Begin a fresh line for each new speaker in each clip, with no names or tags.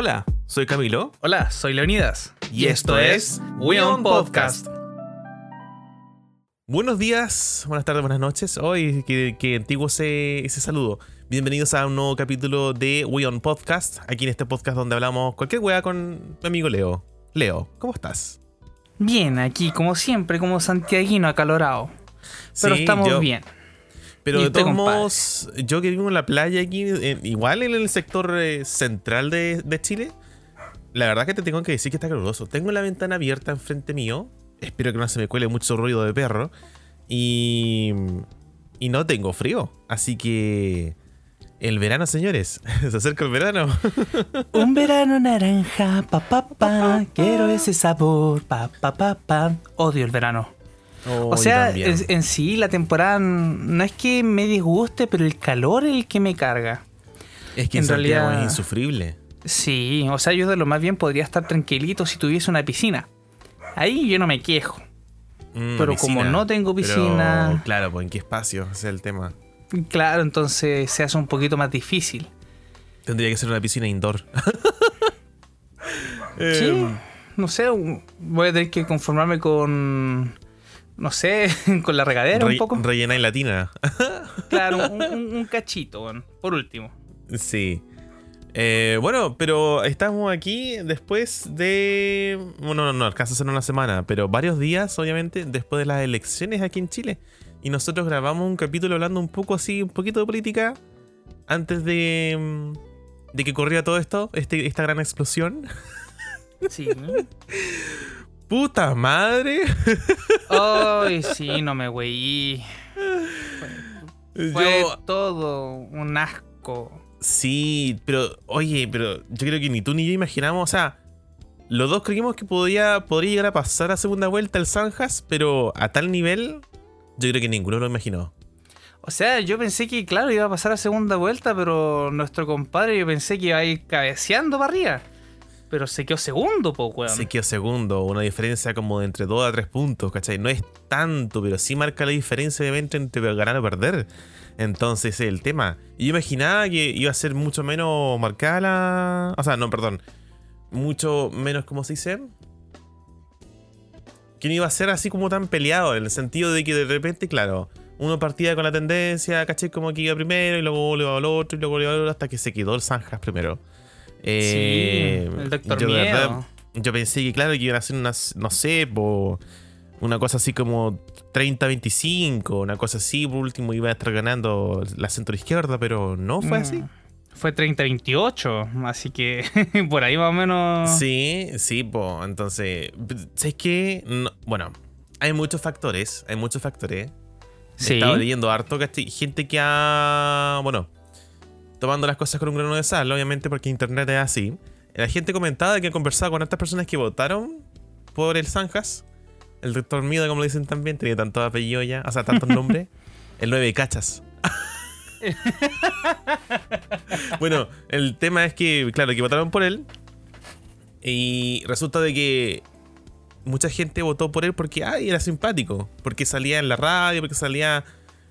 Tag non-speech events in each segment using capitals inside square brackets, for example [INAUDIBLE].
Hola, soy Camilo.
Hola, soy Leonidas.
Y esto es We On Podcast. Buenos días, buenas tardes, buenas noches. Hoy, que, antiguo ese, ese saludo. Bienvenidos a un nuevo capítulo de We On Podcast. Aquí en este podcast donde hablamos cualquier wea con mi amigo Leo. Leo, ¿cómo estás?
Bien, aquí como siempre, como santiaguino acalorado. Pero estamos bien.
Pero de todos modos, yo que vivo en la playa aquí, igual en el sector eh, central de, Chile, la verdad que te tengo que decir que está caluroso. Tengo la ventana abierta enfrente mío. Espero que no se me cuele mucho ruido de perro. Y, y no tengo frío. Así que el verano, señores. [LAUGHS] Se acerca el verano. [LAUGHS]
Un verano naranja, pa pa pa. Quiero ese sabor, pa pa pa pa. Odio el verano. Oh, o sea, en, sí la temporada no es que me disguste, pero el calor es el que me carga.
Es que en, realidad es insufrible.
Sí, o sea, yo de lo más bien podría estar tranquilito si tuviese una piscina. Ahí yo no me quejo. Mm, pero como no tengo piscina.
claro, pues en qué espacio ese es el tema.
Claro, entonces se hace un poquito más difícil.
Tendría que ser una piscina indoor.
sí, [LAUGHS] em. no sé, voy a tener que conformarme con no sé, [LAUGHS] con la regadera un poco.
Rellena en latina. [LAUGHS]
claro, un, [LAUGHS] cachito, por último.
Sí. Eh, bueno, pero estamos aquí después de. Bueno, no, no, alcanza a ser una semana, pero varios días, obviamente, después de las elecciones aquí en Chile. Y nosotros grabamos un capítulo hablando un poco así, un poquito de política, antes de, de que corriera todo esto, este, esta gran explosión.
Sí.
Puta madre.
Ay, sí, no me güey. Fue, todo un asco.
Sí, pero, oye, pero yo creo que ni tú ni yo imaginamos, o sea, los dos creímos que podía, podría llegar a pasar a segunda vuelta el Sanjas, pero a tal nivel, yo creo que ninguno lo imaginó.
O sea, yo pensé que, claro, iba a pasar a segunda vuelta, pero nuestro compadre, yo pensé que iba a ir cabeceando para arriba. Pero se quedó segundo, po, weón.
Se quedó segundo, una diferencia como de entre 2 a 3 puntos, ¿cachai? No es tanto, pero sí marca la diferencia, obviamente, entre ganar o perder. Entonces, el tema. Yo imaginaba que iba a ser mucho menos marcada la. O sea, no, perdón. Mucho menos, ¿cómo se dice? Que no iba a ser así como tan peleado, en el sentido de que de repente, claro, uno partía con la tendencia, ¿cachai? Como que iba primero y luego volvió al otro y luego volvió al otro hasta que se quedó el Zanjas primero.
Eh, el Doctor yo,
yo pensé que, claro, que iban a hacer unas, no sé, una cosa así como 30-25, una cosa así, por último iba a estar ganando la centro izquierda, pero no fue así. Mm,
fue 30-28, así que [LAUGHS] por ahí más o menos.
Sí, sí, pues, entonces, ¿sabes qué? bueno, hay muchos factores, hay muchos factores. Sí. He estado leyendo harto, gente que ha, bueno, tomando las cosas con un grano de sal, obviamente porque internet es así. La gente comentaba que conversaba con estas personas que votaron por el Zanjas. El rector Mida, como lo dicen también, tenía tantos apellidos ya, o sea, tantos nombres. [LAUGHS] el 9 cachas. [LAUGHS] bueno, el tema es que, claro, que votaron por él. Y resulta de que mucha gente votó por él porque, ay, era simpático. Porque salía en la radio, porque salía,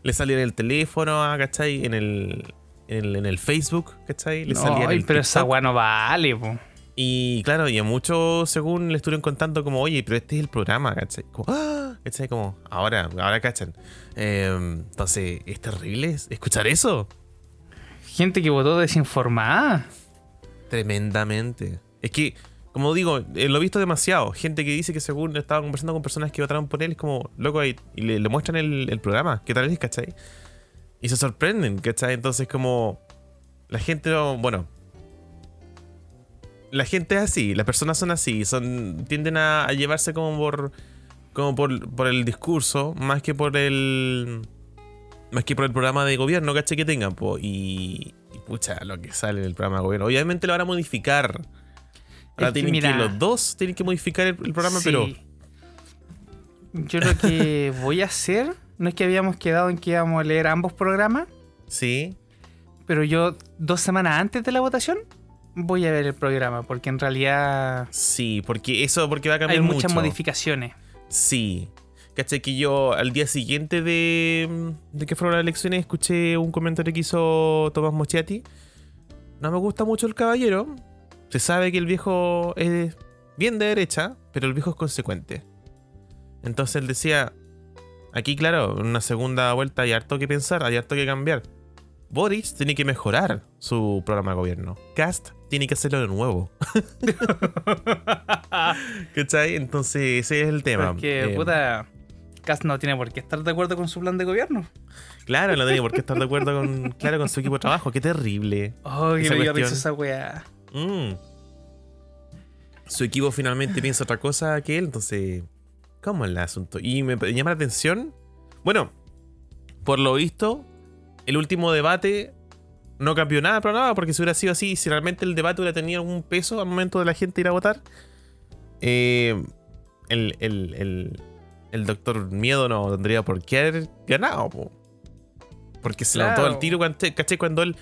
le salía en el teléfono, ¿cachai? En el, en, el Facebook, ¿cachai? Le
salía pero esa weá no vale, po.
Y claro, y a muchos, según le estuvieron contando, como, oye, pero este es el programa, ¿cachai? Como, ¡Ah! ¿cachai? Como, ahora, ahora cachan. Em, entonces, es terrible escuchar eso.
Gente que votó desinformada.
Tremendamente. Es que, como digo, eh, lo he visto demasiado. Gente que dice que según estaba conversando con personas que votaron por él, es como, loco, y, y le, muestran el, el programa. ¿Qué tal es, cachai? Y se sorprenden, ¿cachai? Entonces como la gente no, bueno, la gente es así, las personas son así, son tienden a, llevarse como por como por, por, el discurso más que por el más que por el programa de gobierno, ¿cachai? Que tengan, po, y, pucha, lo que sale del programa de gobierno. Obviamente lo van a modificar. Ahora tienen que, los dos tienen que modificar el, programa, pero
yo lo que [LAUGHS] voy a hacer ¿No es que habíamos quedado en que íbamos a leer ambos programas?
Sí.
Pero yo, dos semanas antes de la votación, voy a ver el programa, porque en realidad.
Sí, porque eso porque va a cambiar
Hay muchas modificaciones.
Sí. ¿Cachai? Que yo al día siguiente de, de que fueron las elecciones escuché un comentario que hizo Tomás Mochiati. No me gusta mucho el caballero, se sabe que el viejo es bien de derecha, pero el viejo es consecuente. Entonces él decía, aquí claro, en una segunda vuelta hay harto que pensar, hay harto que cambiar. Boris tiene que mejorar su programa de gobierno. Cast tiene que hacerlo de nuevo. [LAUGHS] ¿Cachai? Entonces ese es el tema.
Porque, eh, puta, Cast no tiene por qué estar de acuerdo con su plan de gobierno.
Claro, no tiene por qué estar de acuerdo con, claro, con su equipo de trabajo. Qué terrible. [LAUGHS]
Oh, que me dio esa weá. Mm.
Su equipo finalmente piensa otra cosa que él, entonces, ¿cómo es el asunto? Y me llama la atención, bueno, por lo visto, el último debate no cambió nada, pero nada, porque si hubiera sido así, si realmente el debate hubiera tenido algún peso al momento de la gente ir a votar, eh, el, doctor Miedo no tendría por qué haber ganado. Porque se claro. notó el tiro, ¿caché? Cuando él.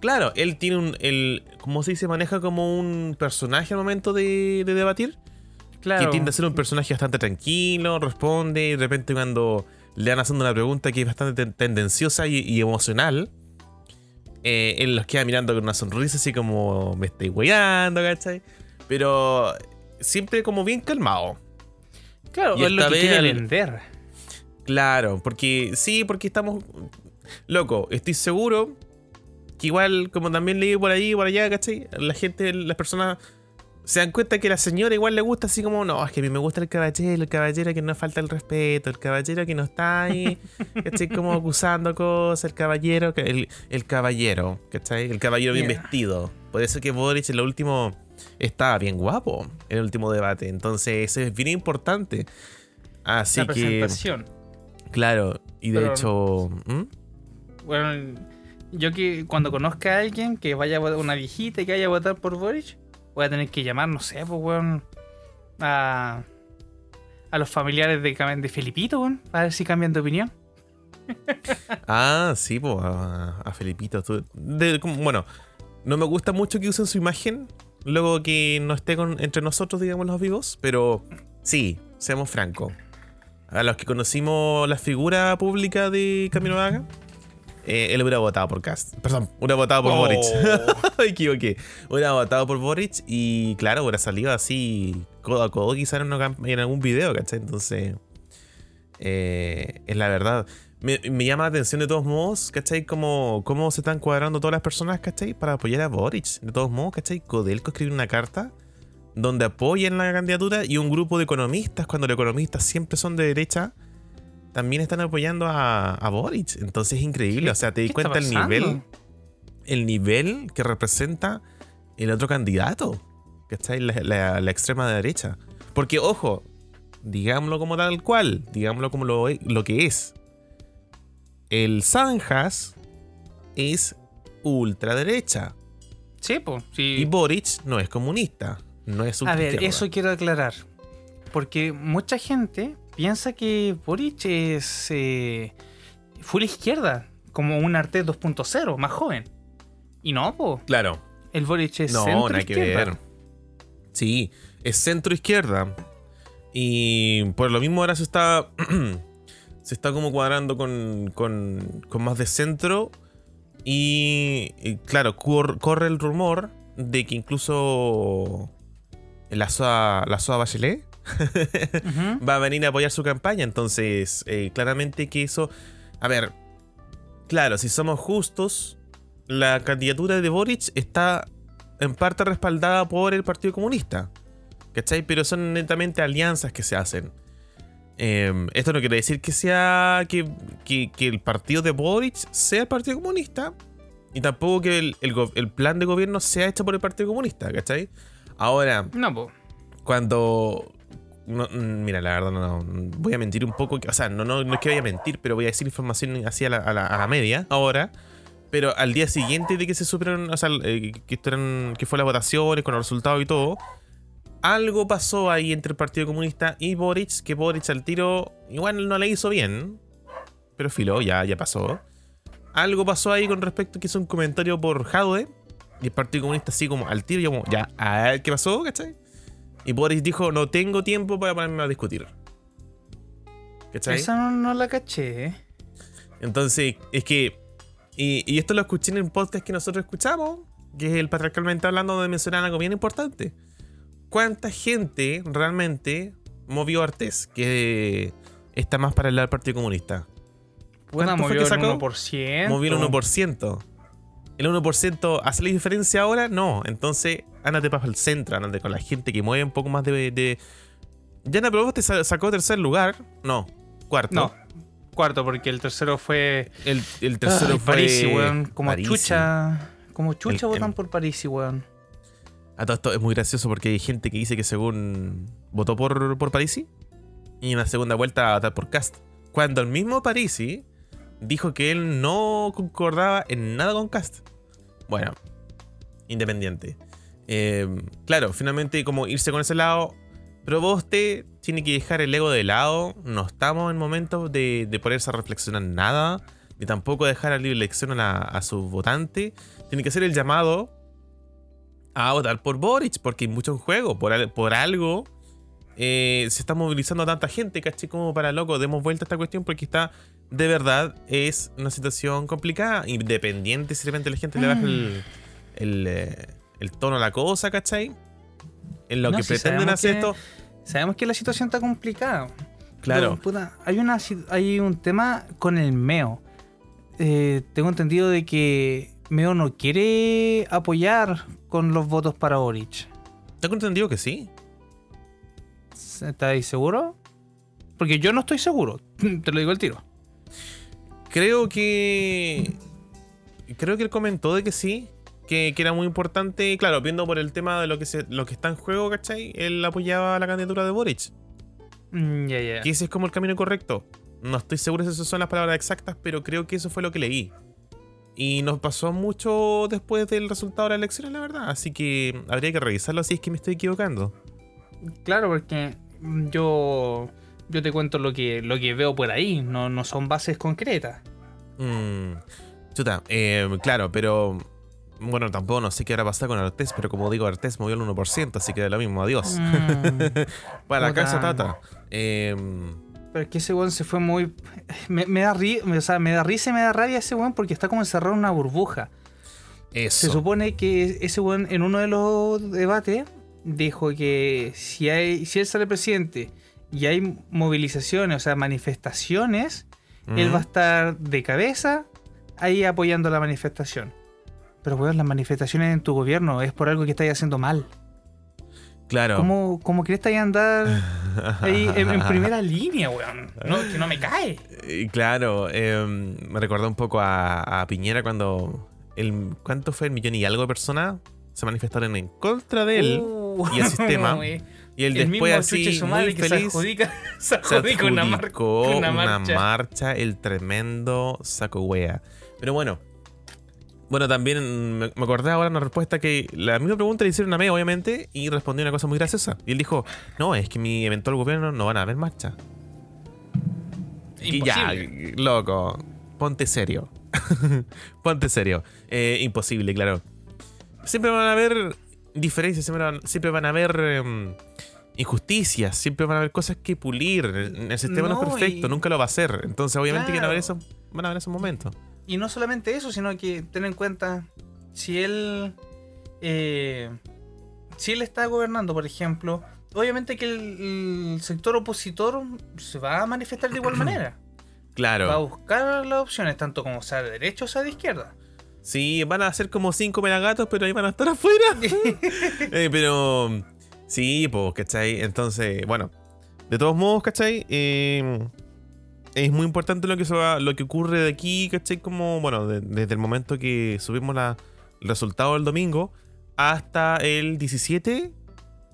Claro, él tiene un. El, ¿Cómo se dice? Maneja como un personaje al momento de, debatir. Claro. Que tiende a ser un personaje bastante tranquilo, responde, y de repente cuando le van haciendo una pregunta que es bastante tendenciosa y, emocional, eh, él los queda mirando con una sonrisa así como me estoy weyando, ¿cachai? Pero siempre como bien calmado.
Claro, es lo que quiere vender.
Claro, porque sí, porque estamos loco, estoy seguro que igual, como también leí por ahí y por allá, ¿cachai? La gente, las personas se dan cuenta que a la señora igual le gusta así como, no, es que a mí me gusta el caballero, el caballero que no falta el respeto, el caballero que no está ahí, ¿cachai? Como acusando cosas, el caballero, el, el caballero, ¿cachai? El caballero bien vestido. Por eso que Boric en lo último estaba bien guapo, en el último debate. Entonces, eso es bien importante. Así la presentación. Claro, y de hecho...
Bueno, yo que cuando conozca a alguien que vaya a votar, una viejita que vaya a votar por Boric, voy a tener que llamar, no sé, pues, weón, a, a los familiares de, de Felipito, weón, a ver si cambian de opinión. [LAUGHS]
ah, sí, pues, a, Felipito. bueno, no me gusta mucho que usen su imagen, luego que no esté con, entre nosotros, digamos, los vivos, pero sí, seamos francos. A los que conocimos la figura pública de Camilo Vaga, eh, él hubiera votado por Cast. Perdón, hubiera votado por Boric. Oh. [LAUGHS] Me equivoqué. Hubiera votado por Boric y, claro, hubiera salido así codo a codo, quizás en, algún video, ¿cachai? Entonces, eh, es la verdad. Me, llama la atención de todos modos, ¿cachai? Cómo, cómo se están cuadrando todas las personas, ¿cachai? Para apoyar a Boric. De todos modos, ¿cachai? Codelco escribe una carta donde apoyan la candidatura y un grupo de economistas, cuando los economistas siempre son de derecha, también están apoyando a, a Boric. Entonces es increíble. O sea, te di cuenta el nivel. El nivel que representa el otro candidato. Que está en la, extrema derecha. Porque, ojo, digámoslo como tal cual. Digámoslo como lo, lo que es. El Sanjas es ultraderecha.
Sí, pues. Sí.
Y Boric no es comunista. No es
A ver, eso quiero aclarar. Porque mucha gente piensa que Boric es eh, full izquierda, como un Arte 2.0, más joven. Y no, po.
Claro.
El Boric es no, centro nada que ver.
Sí, es centro izquierda. Y por lo mismo ahora se está. [CLEARS THROAT] se está como cuadrando con, con, con más de centro. Y, claro, corre el rumor de que incluso la SOA, la SOA Bachelet [LAUGHS] va a venir a apoyar su campaña. Entonces, eh, claramente que eso. A ver, claro, si somos justos, la candidatura de Boric está en parte respaldada por el Partido Comunista. ¿Cachai? Pero son netamente alianzas que se hacen. Em, esto no quiere decir que sea. Que, el partido de Boric sea el Partido Comunista. Y tampoco que el, plan de gobierno sea hecho por el Partido Comunista, ¿cachai? Ahora.
No,
Cuando Mm, mira, la verdad no, Voy a mentir un poco. O sea, no, no, no es que vaya a mentir, pero voy a decir información así a la, a media ahora. Pero al día siguiente de que se supieron, o sea, eh, que, que fue las votaciones con los resultados y todo, algo pasó ahí entre el Partido Comunista y Boric, que Boric al tiro igual no le hizo bien, pero filo, ya, ya pasó. Algo pasó ahí con respecto que hizo un comentario por Jaude, y el Partido Comunista así como al tiro, y como, ya, a qué pasó, ¿cachai? Y Boris dijo, no tengo tiempo para ponerme a discutir.
¿Cachai? Esa no, la caché.
Entonces, es que... Y, esto lo escuché en el podcast que nosotros escuchamos. que es el patriarcalmente hablando, donde mencionan algo bien importante. ¿Cuánta gente realmente movió Artés? Que está más para el lado del Partido Comunista.
¿Cuánto movió el 1%.
Movió el 1%. ¿El 1% hace la diferencia ahora? No. Entonces, ándate para el centro, ándate con la gente que mueve un poco más de. de... Yana te sacó tercer lugar. No, cuarto. No,
cuarto, porque el tercero fue.
El, el tercero fue.
París, weón. Como chucha. Como chucha votan por París, weón.
A todo esto es muy gracioso porque hay gente que dice que según votó por, por Parisi y en la segunda vuelta a votar por Cast. Cuando el mismo Parisi dijo que él no concordaba en nada con Cast. Bueno, independiente. Eh, claro, finalmente como irse con ese lado. Pero vos te tiene que dejar el ego de lado. No estamos en momentos de, ponerse a reflexionar nada. Ni tampoco dejar a libre elección a, a su votante. Tiene que hacer el llamado a votar por Boric. Porque hay mucho en juego. Por, algo eh, se está movilizando tanta gente, ¿cachai? Como para loco, demos vuelta a esta cuestión porque está, de verdad, es una situación complicada, independiente si de repente la gente le baja el, el, eh, tono a la cosa, ¿cachai? En lo que pretenden hacer esto.
Sabemos que la situación está complicada. Claro. hay, una, hay un tema con el MEO. Eh, tengo entendido de que MEO no quiere apoyar con los votos para Boric.
Tengo entendido que sí.
¿Estáis seguro? Porque yo no estoy seguro. [LAUGHS] Te lo digo al tiro.
Creo que. Creo que él comentó de que sí. Que, era muy importante. Claro, viendo por el tema de lo que, se, lo que está en juego, ¿cachai? Él apoyaba la candidatura de Boric.
Mm, ya, ya.
Que ese es como el camino correcto. No estoy seguro si esas son las palabras exactas, pero creo que eso fue lo que leí. Y nos pasó mucho después del resultado de la elección, la verdad. Así que habría que revisarlo si es que me estoy equivocando.
Claro, porque yo yo te cuento lo que, lo que veo por ahí, no, no son bases concretas.
Mm, chuta, eh, claro, pero bueno, tampoco no sé qué habrá pasado con Artés, pero como digo, Artés movió el 1%, así que da lo mismo, adiós. Mm. [LAUGHS] Para la casa Tata.
Em, pero es que ese weón se fue muy. [LAUGHS] Me, da o sea, me da risa y me da rabia ese weón porque está como encerrado en una burbuja. Eso. Se supone que ese weón en uno de los debates dijo que si, hay, si él sale presidente y hay movilizaciones, o sea, manifestaciones, él va a estar de cabeza ahí apoyando la manifestación. Pero, weón, las manifestaciones en tu gobierno es por algo que estáis haciendo mal.
Claro.
¿Cómo, cómo crees que andar ahí en, primera [LAUGHS] línea, weón? No, que no me cae.
Claro, em, me recordó un poco a, Piñera cuando. El, ¿Cuánto fue el millón y algo de personas se manifestaron en contra de él y el [LAUGHS] sistema? Y él después así muy feliz
se adjudicó, una,
una, marcha. el tremendo saco wea. Pero bueno, bueno, también me, acordé ahora una respuesta que la misma pregunta le hicieron a mí, obviamente, y respondió una cosa muy graciosa. Y él dijo, no, es que mi eventual gobierno no van a haber marcha. Y ya, loco, ponte serio. [LAUGHS] ponte serio. Eh, imposible, claro. Siempre van a haber diferencias, siempre van, a haber em, injusticias, siempre van a haber cosas que pulir. El, sistema no, es perfecto, nunca lo va a hacer. Entonces, obviamente, van, a haber esos, van a haber esos momentos.
Y no solamente eso, sino que ten en cuenta si él. Eh, si él está gobernando, por ejemplo, obviamente que el, sector opositor se va a manifestar de igual [CLEARS THROAT] manera.
Claro.
Va a buscar las opciones, tanto como sea de derecha o sea de izquierda.
Sí, van a ser como cinco melagatos, pero ahí van a estar afuera. [LAUGHS] [LAUGHS] Eh, pero sí, pues, ¿cachai? Entonces, bueno, de todos modos, ¿cachai? Eh, es muy importante lo que, lo que ocurre de aquí, ¿cachai? Como, bueno, desde el momento que subimos la, el resultado del domingo hasta el 17.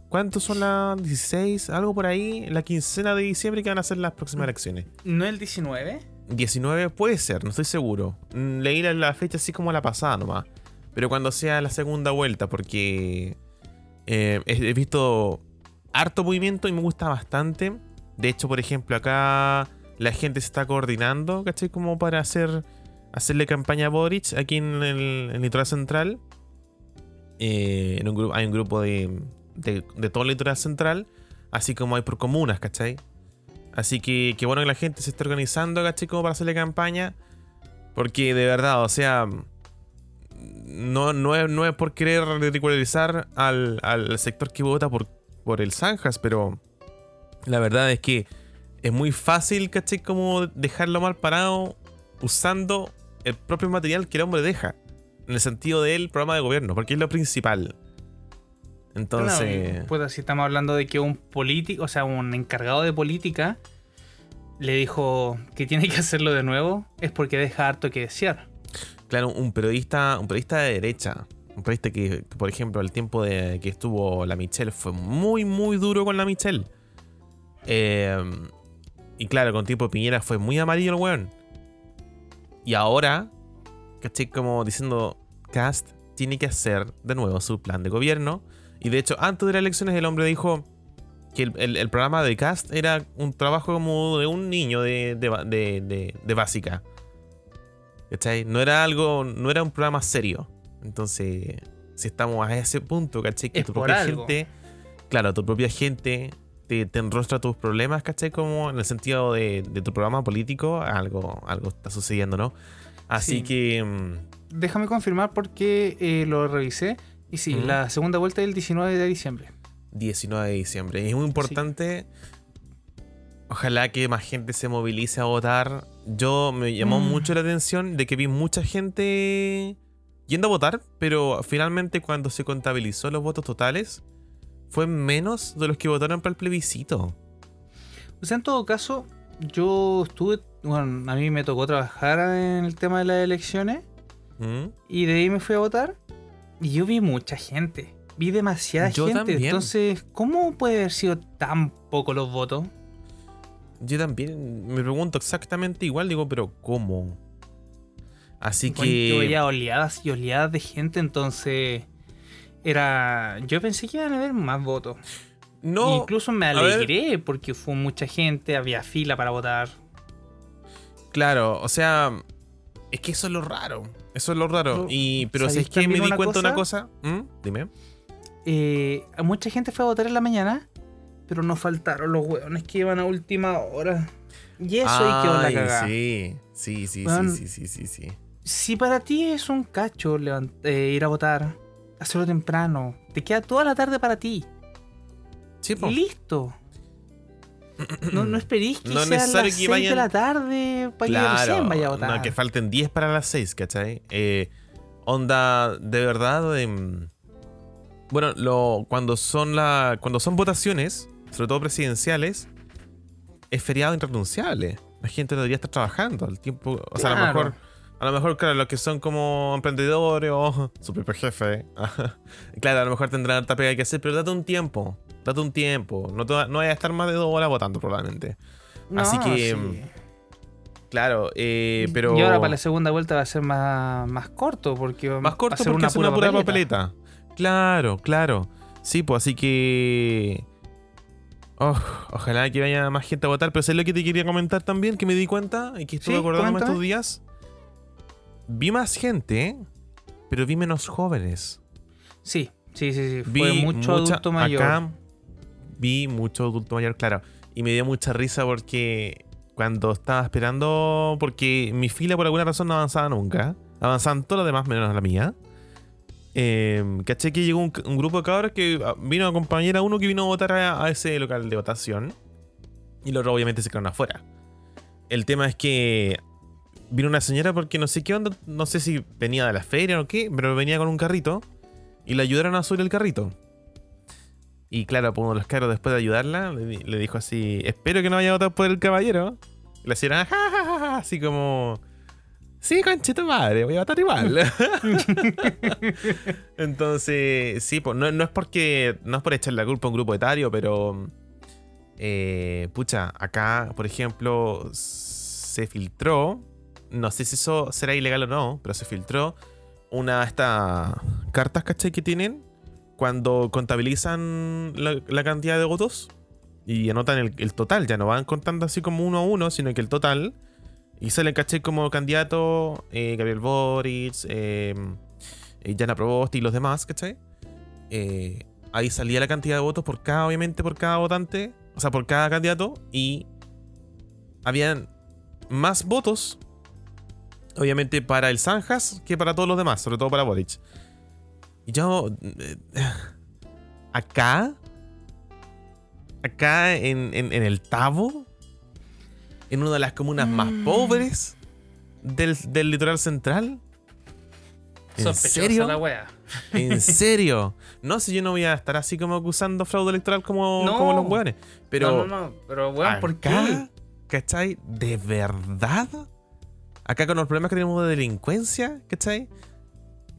¿Cuántos son las 16? Algo por ahí, la quincena de diciembre que van a ser las próximas elecciones.
¿No el 19?
19 puede ser, no estoy seguro. Mm, leí la, fecha así como la pasada nomás. Pero cuando sea la segunda vuelta, porque eh, he visto harto movimiento y me gusta bastante. De hecho, por ejemplo, acá la gente se está coordinando, ¿cachai? Como para hacer hacerle campaña a Boric aquí en el, litoral central. Eh, en un grupo, hay un grupo de, de, de, todo el litoral central, así como hay por comunas, ¿cachai? Así que, qué bueno que la gente se esté organizando, ¿cachai? Como para hacerle campaña. Porque de verdad, o sea, no, no, es, por querer ridicularizar al, sector que vota por, el Zanjas, pero la verdad es que es muy fácil, ¿cachai? Como dejarlo mal parado usando el propio material que el hombre deja. En el sentido del programa de gobierno, porque es lo principal. Entonces.
pues si estamos hablando de que un político, o sea, un encargado de política, le dijo que tiene que hacerlo de nuevo, es porque deja harto que desear.
Claro, un periodista, un periodista de derecha. Un periodista que, por ejemplo, el tiempo de que estuvo la Michelle fue muy, muy duro con la Michelle. Eh, y claro, con tiempo de Piñera fue muy amarillo el weón. Y ahora, ¿cachai? Como diciendo, Cast tiene que hacer de nuevo su plan de gobierno. Y de hecho, antes de las elecciones, el hombre dijo que el, programa de Cast era un trabajo como de un niño de, básica. ¿Cachai? No era algo, no era un programa serio. Entonces, si estamos a ese punto, ¿cachai? Que tu propia gente, claro, tu propia gente te, enrostra tus problemas, ¿cachai? Como en el sentido de, tu programa político, algo, algo está sucediendo, ¿no? Así que... Mm,
Déjame confirmar porque eh, lo revisé. Y sí, la segunda vuelta es el 19 de diciembre.
19 de diciembre. Es muy importante. Ojalá que más gente se movilice a votar. Yo me llamó mm. mucho la atención de que vi mucha gente yendo a votar, pero finalmente cuando se contabilizó los votos totales, fue menos de los que votaron para el plebiscito.
O sea, en todo caso, yo estuve, bueno, a mí me tocó trabajar en el tema de las elecciones ¿Mm? y de ahí me fui a votar y yo vi mucha gente, vi demasiada gente, entonces, ¿cómo puede haber sido tan poco los votos?
Yo también me pregunto exactamente igual, digo, pero ¿cómo? Así que...
Yo veía oleadas y oleadas de gente, entonces era. Yo pensé que iban a haber más votos. No. Incluso me alegré porque fue mucha gente, había fila para votar.
Claro, o sea. Es que eso es lo raro. Eso es lo raro. y, pero si es que me di cuenta de una cosa. Dime.
Eh, mucha gente fue a votar en la mañana, pero no faltaron los hueones que iban a última hora. Y eso hay que la cagada.
Sí, sí, sí, sí, sí, sí, sí,
Si para ti es un cacho eh, ir a votar, hacerlo temprano. Te queda toda la tarde para ti. Sí, Y listo. No, no esperéis que no sea las 6 de la tarde para que recién vaya a votar.
No, que falten 10 para las 6, ¿cachai? Eh, onda, de verdad. Em, bueno, lo, cuando, son la, cuando son votaciones, sobre todo presidenciales, es feriado irrenunciable. La gente debería estar trabajando al tiempo. O sea, a lo mejor a lo mejor, claro, los que son como emprendedores o [LAUGHS] su propio jefe. [LAUGHS] claro, a lo mejor tendrán harta pega que hacer, pero date un tiempo. Date un tiempo. No, no vayas a estar más de dos horas votando, probablemente. Así que. Mm, claro, eh, pero.
Y ahora para la segunda vuelta va a ser más, más corto, porque.
Más corto porque una es una pura papeleta. Claro, claro. Sí, pues así que. Oh, ojalá que vaya más gente a votar, pero es lo que te quería comentar también? Que me di cuenta y que estuve acordándome estos días vi más gente, pero vi menos jóvenes.
Sí, sí, sí, sí. Fue mucho adulto mayor. Acá
vi mucho adulto mayor, claro. Y me dio mucha risa porque cuando estaba esperando, porque mi fila por alguna razón no avanzaba nunca. Avanzaban todos los demás menos la mía. Eh, caché que llegó un, grupo de cabros que ah, vino a acompañar a uno que vino a votar a, ese local de votación. Y los otros obviamente se quedaron afuera. El tema es que vino una señora porque no sé qué onda, no sé si venía de la feria o qué, pero venía con un carrito y le ayudaron a subir el carrito. Y claro, pues uno de los caros después de ayudarla le, dijo así, espero que no vaya a votar por el caballero. Y la señora, así como, sí, conchito madre, voy a votar igual. [LAUGHS] Entonces, sí, pues no, es porque, no es por echar la culpa a un grupo etario, pero, eh, pucha, acá, por ejemplo, se filtró no sé si eso será ilegal o no, pero se filtró una de estas cartas, ¿cachai? Que tienen cuando contabilizan la, cantidad de votos y anotan el, total. Ya no van contando así como uno a uno, sino que el total. Y sale, ¿cachai? Como candidato eh, Gabriel Boric, eh, eh Jana y los demás, ¿cachai? Eh, ahí salía la cantidad de votos por cada, obviamente, por cada votante, o sea, por cada candidato. Y habían más votos Obviamente para el Sanjas que para todos los demás, sobre todo para Boric. Y yo. Eh, [LAUGHS] acá. Acá en, el Tavo. En una de las comunas más mm. pobres del, litoral central.
¿En serio? La wea.
¿En [LAUGHS] serio? No sé, yo no voy a estar así como acusando fraude electoral como, como los weones. Pero.
No, no, no. Pero weón, ¿por qué?
¿Cachai? ¿De verdad? Acá con los problemas que tenemos de delincuencia, ¿cachai?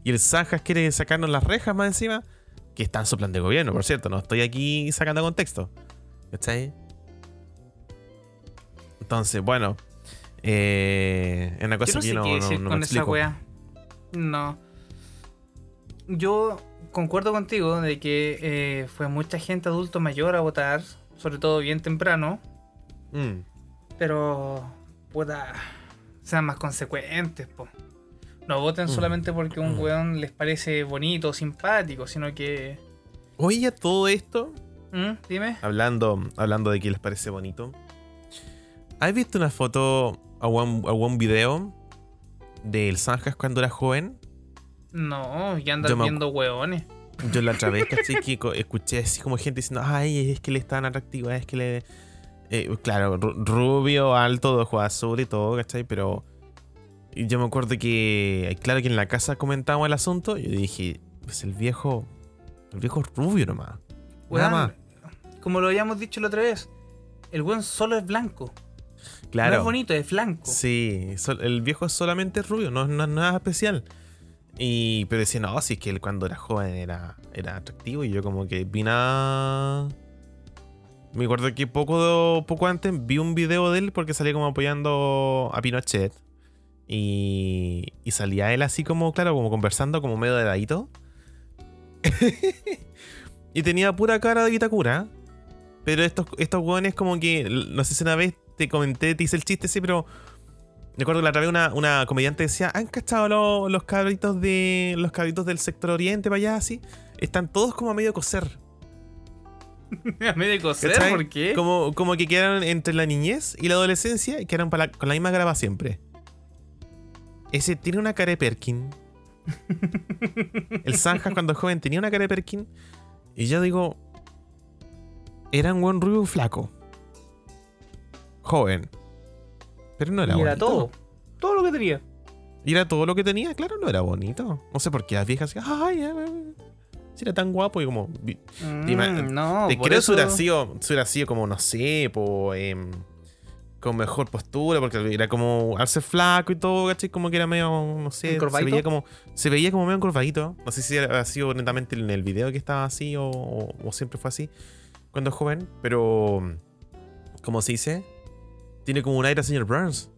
Y el Sanjas quiere sacarnos las rejas más encima. Que está en su plan de gobierno, por cierto. No estoy aquí sacando contexto. ¿Cachai? Entonces, bueno. Eh, una cosa
yo no
que
no, no, con esa wea. No. Yo concuerdo contigo de que eh, fue mucha gente adulto mayor a votar, sobre todo bien temprano. Mm. Pero, puta, sean más consecuentes, po. No voten mm. solamente porque un mm. weón les parece bonito o simpático, sino que.
Oye, todo esto.
Dime.
Hablando, hablando de que les parece bonito. ¿Has visto una foto o un, video del Sanjas cuando era joven?
No, ya andan viendo hueones.
Yo la otra vez, [LAUGHS] escuché así como gente diciendo, ay, es que le están atractivo, es que le. Eh, claro, rubio, alto, de ojo azul y todo, ¿cachai? Pero yo me acuerdo que, claro que en la casa comentábamos el asunto, y yo dije, pues el viejo, el viejo rubio nomás. nada más.
Como lo habíamos dicho la otra vez, el buen solo es blanco. Claro. No es bonito, es blanco.
Sí, el viejo es solamente rubio, no es nada especial. Y, pero decía, no, si es que él cuando era joven era, era atractivo y yo como que vine a... Me acuerdo que poco, poco antes vi un video de él porque salía como apoyando a Pinochet. Y, y salía él así como, claro, como conversando, como medio de [LAUGHS] y tenía pura cara de Vitacura. Pero estos, estos hueones como que, no sé si una vez te comenté, te hice el chiste, sí, pero Recuerdo que la otra vez una, una comediante decía, ¿han cachado los cabritos de. los cabritos del sector oriente para allá así? Están todos como a medio coser. [LAUGHS]
¿A medio coser? ¿Por qué?
Como, como que quedaron entre la niñez y la adolescencia y quedaron con la misma grava siempre. Ese tiene una cara de Perkin. El Zanja cuando joven tenía una cara de Perkin. Y yo digo. Era un buen rubio flaco. Joven. Pero no era y era
todo. Todo lo que tenía.
Y era todo lo que tenía, claro, no era bonito. No sé por qué las viejas ay, si era tan guapo y como.
Mm, no,
te creo que hubiera sido, hubiera sido como, no sé, em, con mejor postura, porque era como hacerse flaco y todo, ¿cachai? Como que era medio, no sé, se veía como, se veía como medio encorvadito. No sé si ha sido netamente en el video que estaba así o, o siempre fue así cuando es joven, pero, como se dice, tiene como un aire a señor Burns.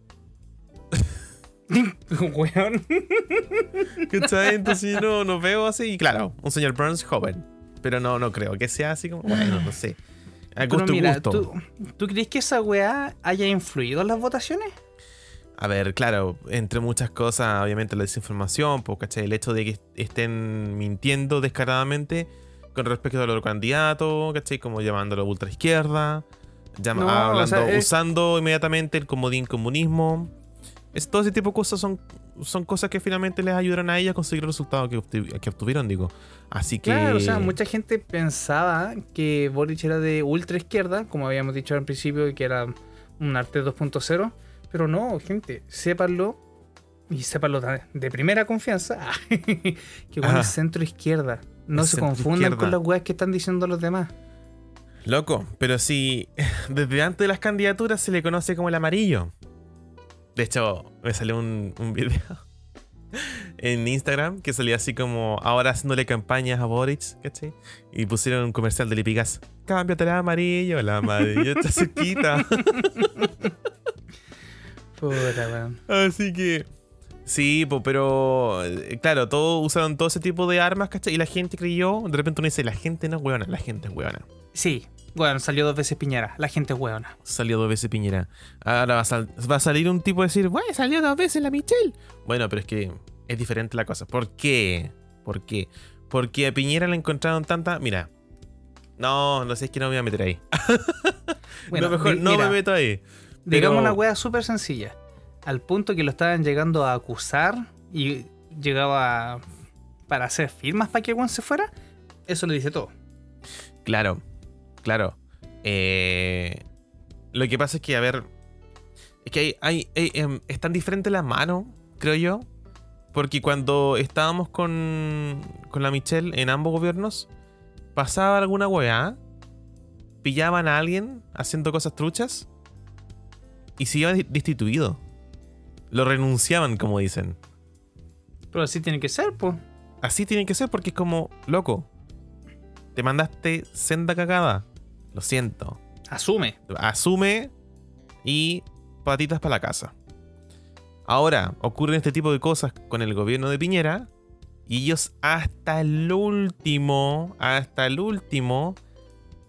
[LAUGHS]
Weón.
¿Cachai? Entonces yo no, no, veo así. Y claro, un señor Burns joven. Pero no, no creo que sea así como. Bueno, no sé. A gusto, mira,
gusto. ¿tú, crees que esa weá haya influido en las votaciones?
A ver, claro, entre muchas cosas, obviamente la desinformación, pues, ¿cachai? El hecho de que estén mintiendo descaradamente con respecto a los candidatos, ¿cachai? Como llamándolo ultra izquierda hablando, usando inmediatamente el comodín comunismo. Es, todo ese tipo de cosas son, son cosas que finalmente les ayudan a ella a conseguir el resultado que, obtuvieron, digo. Así que.
Claro, o sea, mucha gente pensaba que Boric era de ultra izquierda, como habíamos dicho al principio, que era un arte 2.0. Pero no, gente, sépanlo y sépanlo de primera confianza [LAUGHS] que bueno es centro izquierda. No se confundan con las weas que están diciendo los demás.
Loco, pero si [LAUGHS] desde antes de las candidaturas se le conoce como el amarillo. De hecho, me salió un, video [LAUGHS] en Instagram que salía así como ahora haciéndole campañas a Boric, ¿cachai? Y pusieron un comercial de Lipigas. Cámbiate el amarillo, el amarillo está [LAUGHS] cerquita.
Puta,
Así que. Sí, pero eh, claro, todos usaron todo ese tipo de armas, ¿cachai? Y la gente creyó, de repente uno dice, la gente no es hueona, la gente es hueona.
Sí, bueno, salió dos veces Piñera. La gente es hueona.
Salió dos veces Piñera. Ahora va a, salir un tipo a decir, bueno, salió dos veces la Michelle. Bueno, pero es que es diferente la cosa. ¿Por qué? ¿Por qué? Porque a Piñera le encontraron tanta. Mira. No, no sé, es que no me voy a meter ahí. [LAUGHS] bueno, no, mejor no me meto ahí.
Digamos una hueá súper sencilla. al punto que lo estaban llegando a acusar y llegaba para hacer firmas para que Juan se fuera, eso lo dice todo.
Claro, claro. Eh, lo que pasa es que, a ver, es que hay, hay, em, es tan diferente la mano, creo yo. Porque cuando estábamos con, con la Michelle en ambos gobiernos, pasaba alguna weá, pillaban a alguien haciendo cosas truchas y se iba destituido. Lo renunciaban, como dicen.
Pero así tiene que ser, pues.
Así tiene que ser porque es como, loco, te mandaste senda cagada. Lo siento.
Asume.
Asume y patitas para la casa. Ahora, ocurren este tipo de cosas con el gobierno de Piñera y ellos hasta el último, hasta el último,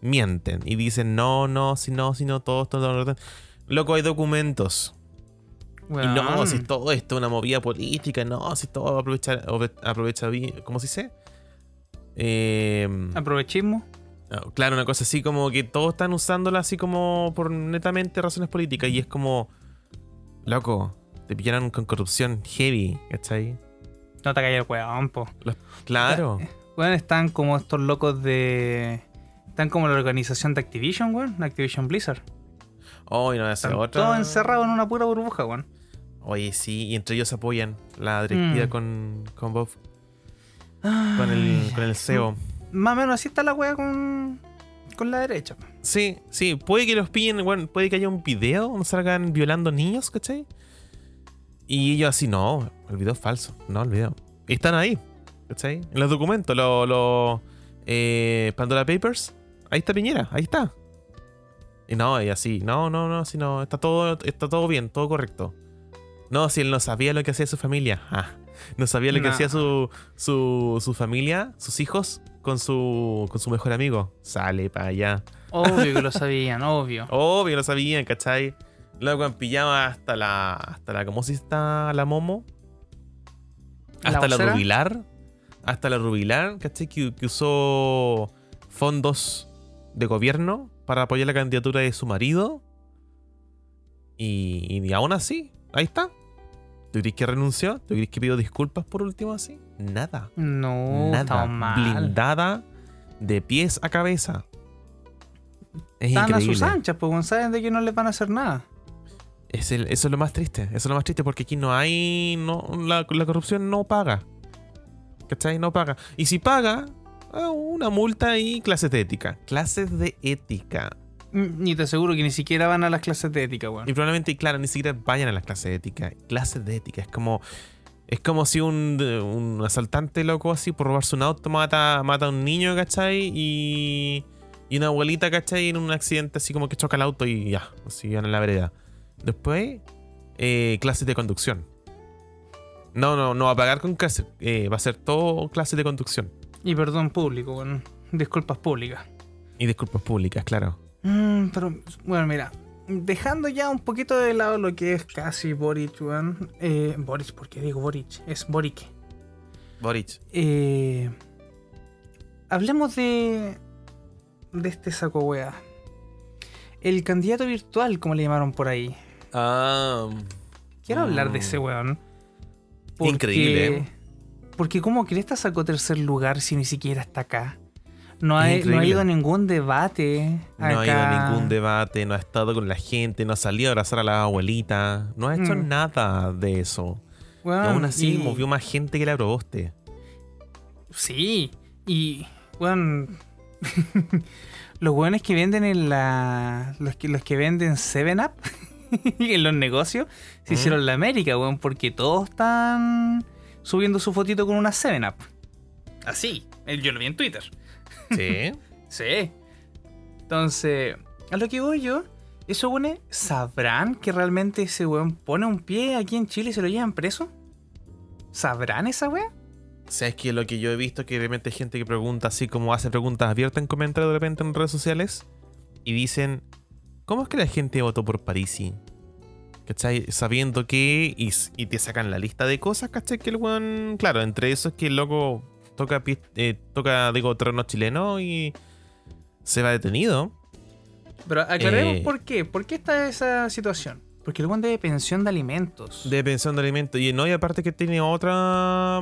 mienten y dicen, no, no, si no, si no, todo, todo, todo. Loco, hay documentos. Y no, si todo esto es una movida política, no, si todo aprovecha, aprovecha bien, ¿cómo se dice?
Eh, Aprovechismo.
Claro, una cosa así como que todos están usándola así como por netamente razones políticas y es como, loco, te pillaron con corrupción heavy, ¿cachai?
No te cayó el weón, po.
claro.
Bueno, están como estos locos de... Están como la organización de Activision, weón, Activision Blizzard.
Oh, y no hace otra.
Todos encerrados en una pura burbuja, weón.
Oye, sí, y entre ellos apoyan la directiva mm. con, con Bob. con el, con el CEO
más o menos así está la wea con, con la derecha.
Sí, sí, puede que los pillen, bueno, puede que haya un video donde salgan violando niños, ¿cachai? Y ellos así, no, el video es falso, no, el video. Y están ahí, ¿cachai? En los documentos, los lo, eh, Pandora Papers, ahí está Piñera, ahí está. Y no, y así, no, no, no, así no, está todo, está todo bien, todo correcto. No, si él no sabía lo que hacía su familia. Ah, no sabía lo que hacía su, su, su familia, sus hijos con su, con su mejor amigo. Sale para allá.
Obvio que lo [LAUGHS] sabían, obvio.
obvio que lo sabían, ¿cachai? Luego en pijama hasta la. hasta la. ¿Cómo se está la Momo? Hasta la, Rubilar. Hasta la Rubilar, ¿cachai? Que, usó fondos de gobierno para apoyar la candidatura de su marido. Y, y aún así, ahí está. ¿Tú crees que renunció? ¿Tú crees que pidió disculpas por último así? Nada.
No,
nada. Blindada de pies a cabeza.
Es Están a sus anchas, pues saben de que no les van a hacer nada.
Es eso es lo más triste. Eso es lo más triste porque aquí no hay. No, la, corrupción no paga. ¿Cachai? No paga. Y si paga, ah, una multa y clases de ética. Clases de ética.
Ni te aseguro que ni siquiera van a las clases de ética, weón.
Y probablemente, claro, ni siquiera vayan a las clases de ética. Clases de ética. Es como. Es como si un, un asaltante loco así por robarse un auto mata, mata a un niño, ¿cachai? Y. Y una abuelita, ¿cachai? En un accidente así como que choca el auto y ya. Así van a la vereda. Después, eh, clases de conducción. No, no, no va a pagar con clases. Eh, va a ser todo clases de conducción.
Y perdón público, bueno, disculpas públicas.
Y disculpas públicas, claro.
Mm, pero, bueno, mira. Dejando ya un poquito de lado lo que es casi Boric, weón. Eh, Boric, ¿por qué digo Boric? Es Boric.
Boric.
Eh, hablemos de. de este saco wea. El candidato virtual, como le llamaron por ahí.
Ah.
Quiero hablar de ese mm. weón.
Increíble.
Porque, ¿cómo que esta sacó tercer lugar si ni siquiera está acá? No ha, no ha, ido a ningún debate.
No ha ido a ningún debate, no ha estado con la gente, no ha salido a abrazar a la abuelita. No ha hecho mm. nada de eso. y aún así movió más gente que la proboste.
Sí, y bueno, [LAUGHS] los buenos que venden en la. Los que, los que venden 7-Up [LAUGHS] en los negocios se hicieron la América, weón, porque todos están subiendo su fotito con una 7-Up. Así, yo lo vi en Twitter.
Sí. [LAUGHS]
sí. Entonces, a lo que voy yo, ¿esos weones sabrán que realmente ese weón pone un pie aquí en Chile y se lo llevan preso? ¿Sabrán esa weá?
O sea, es que lo que yo he visto es que de repente hay gente que pregunta así como hace preguntas abiertas en comentarios de repente en redes sociales y dicen, ¿cómo es que la gente votó por Parisi? ¿Cachai? Sabiendo que y, y, te sacan la lista de cosas, ¿cachai? Que el weón, claro, entre eso es que el loco toca, eh, toca digo, terreno chileno y se va detenido.
Pero aclaremos eh, por qué. ¿Por qué está esa situación? Porque luego de pensión de alimentos.
De pensión de alimentos. Y no, y aparte que tiene otra.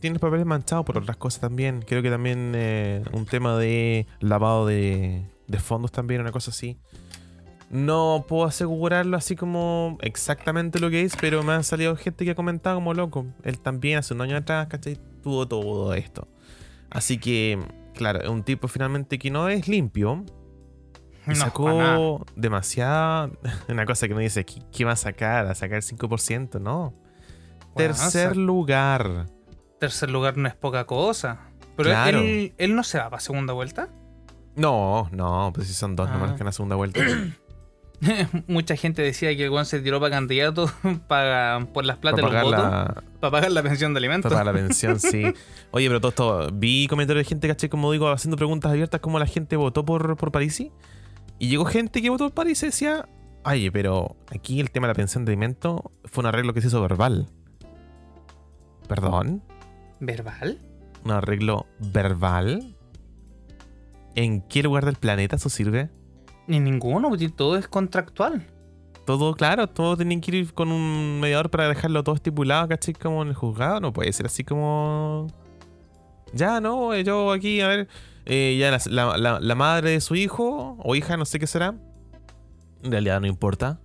Tiene papeles manchados por otras cosas también. Creo que también eh, un tema de lavado de, de fondos también, una cosa así. No puedo asegurarlo así como exactamente lo que es, pero me han salido gente que ha comentado como loco. Él también hace un año atrás, ¿cachai? Tuvo todo esto. Así que, claro, es un tipo finalmente que no es limpio. Y sacó demasiada. [LAUGHS] Una cosa que me dice, ¿qué, va a sacar? ¿A sacar 5%? No. Tercer lugar.
Tercer lugar no es poca cosa. Pero él, él, no se va para segunda vuelta.
No, no, pues si son dos nomás ah. que en la segunda vuelta. [CLEARS THROAT] [LAUGHS]
Mucha gente decía que el Juan se tiró para candidato [LAUGHS] para, por las plata de los votos. Para pagar la pensión de alimentos.
Para pagar la [LAUGHS] pensión, sí. Oye, pero todo esto. Vi comentarios de gente, caché, como digo, haciendo preguntas abiertas, como la gente votó por, por París. Y llegó gente que votó por París y decía, oye, pero aquí el tema de la pensión de alimentos fue un arreglo que se hizo verbal. ¿Perdón?
¿Verbal?
Un arreglo verbal. ¿En qué lugar del planeta eso sirve?
Ni ninguno, porque todo es contractual.
Todo, claro, todo tienen que ir con un mediador para dejarlo todo estipulado, ¿cachai? Como en el juzgado, no puede ser así como. Ya, no, yo aquí, a ver, eh, ya la, madre de su hijo o hija, no sé qué será. En realidad no importa.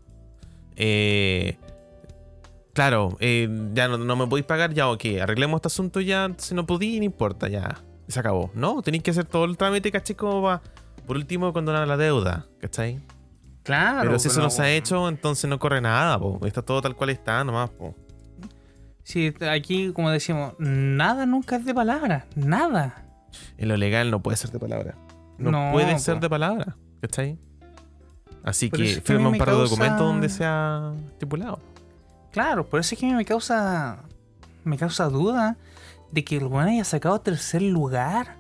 Eh, claro, eh, ya no, me podéis pagar, ya, ok, arreglemos este asunto ya, si no podí, no importa, ya, se acabó. No, tenéis que hacer todo el trámite, ¿cachai? Como va por último, condonar la deuda, ¿cachai?
Claro.
Pero si eso no se ha hecho, entonces no corre nada, po. Está todo tal cual está, nomás, po.
Sí, aquí, como decimos, nada nunca es de palabra. Nada.
En lo legal no puede ser de palabra. No, puede ser de palabra, ¿cachai? Así que firma un par de documentos donde sea estipulado.
Claro, por eso es que me causa. Me causa duda de que el bueno haya sacado tercer lugar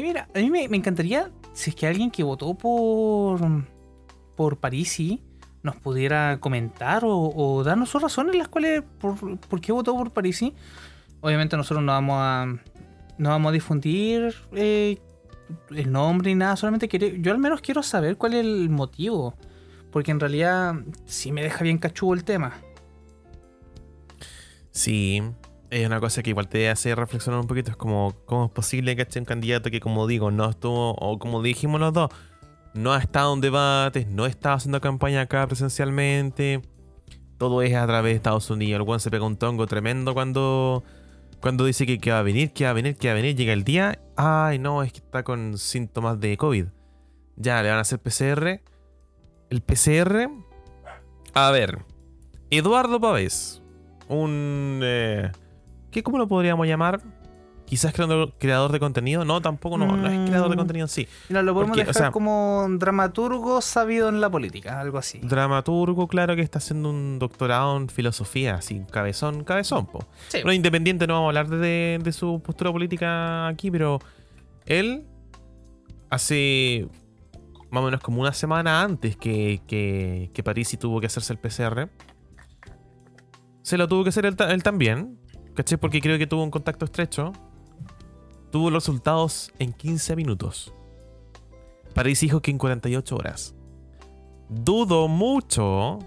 mira, a mí me, encantaría si es que alguien que votó por, por Parisi nos pudiera comentar o, darnos sus razones las cuales por, qué votó por Parisi. Obviamente nosotros no vamos a no vamos a difundir eh, el nombre ni nada, solamente quiero, yo al menos quiero saber cuál es el motivo, porque en realidad sí me deja bien cachudo el tema.
Sí, es una cosa que igual te hace reflexionar un poquito. Es como, ¿cómo es posible que esté un candidato que, como digo, no estuvo, o como dijimos los dos, no ha estado en debates, no está haciendo campaña acá presencialmente? Todo es a través de Estados Unidos. El se pega un tongo tremendo cuando, cuando dice que, que, va a venir, que va a venir, que va a venir. Llega el día, ay, no, es que está con síntomas de COVID. Ya, le van a hacer PCR. El PCR. A ver, Eduardo Pavés, un. Eh, ¿Qué, ¿Cómo lo podríamos llamar? Quizás creador, creador de contenido. No, tampoco no, no es creador de mm. contenido sí.
No, lo podemos dejar como dramaturgo sabido en la política, algo así.
Dramaturgo, claro que está haciendo un doctorado en filosofía, así, cabezón, cabezón, po. No, independiente, no vamos a hablar de, de, su postura política aquí, pero él hace más o menos como una semana antes que, que, que Parisi tuvo que hacerse el PCR. Se lo tuvo que hacer él también. ¿Caché? Porque creo que tuvo un contacto estrecho. Tuvo los resultados en 15 minutos. París dijo que en 48 horas. Dudo mucho